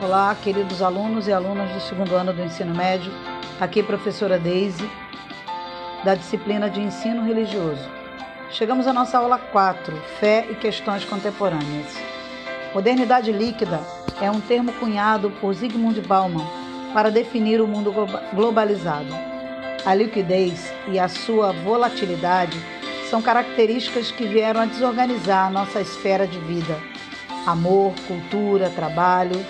Olá, queridos alunos e alunas do segundo ano do ensino médio. Aqui, professora Deise, da disciplina de ensino religioso. Chegamos à nossa aula 4, Fé e Questões Contemporâneas. Modernidade líquida é um termo cunhado por Zygmunt Bauman para definir o mundo globalizado. A liquidez e a sua volatilidade são características que vieram a desorganizar nossa esfera de vida. Amor, cultura, trabalho,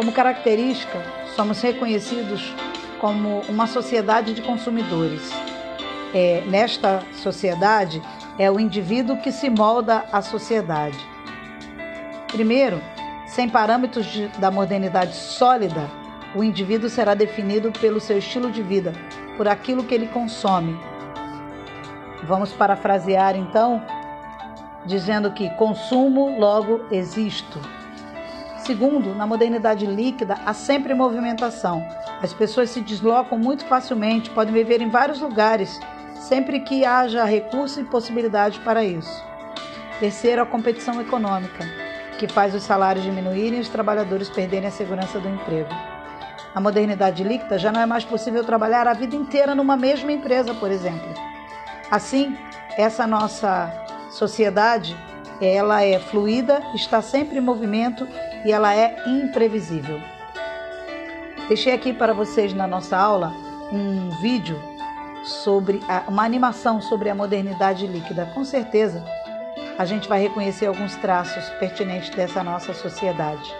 como característica, somos reconhecidos como uma sociedade de consumidores. É, nesta sociedade, é o indivíduo que se molda à sociedade. Primeiro, sem parâmetros de, da modernidade sólida, o indivíduo será definido pelo seu estilo de vida, por aquilo que ele consome. Vamos parafrasear então, dizendo que consumo, logo existo. Segundo, na modernidade líquida, há sempre movimentação. As pessoas se deslocam muito facilmente, podem viver em vários lugares, sempre que haja recurso e possibilidade para isso. Terceiro, a competição econômica, que faz os salários diminuírem e os trabalhadores perderem a segurança do emprego. Na modernidade líquida, já não é mais possível trabalhar a vida inteira numa mesma empresa, por exemplo. Assim, essa nossa sociedade, ela é fluida, está sempre em movimento e ela é imprevisível. Deixei aqui para vocês na nossa aula um vídeo sobre a, uma animação sobre a modernidade líquida. Com certeza a gente vai reconhecer alguns traços pertinentes dessa nossa sociedade.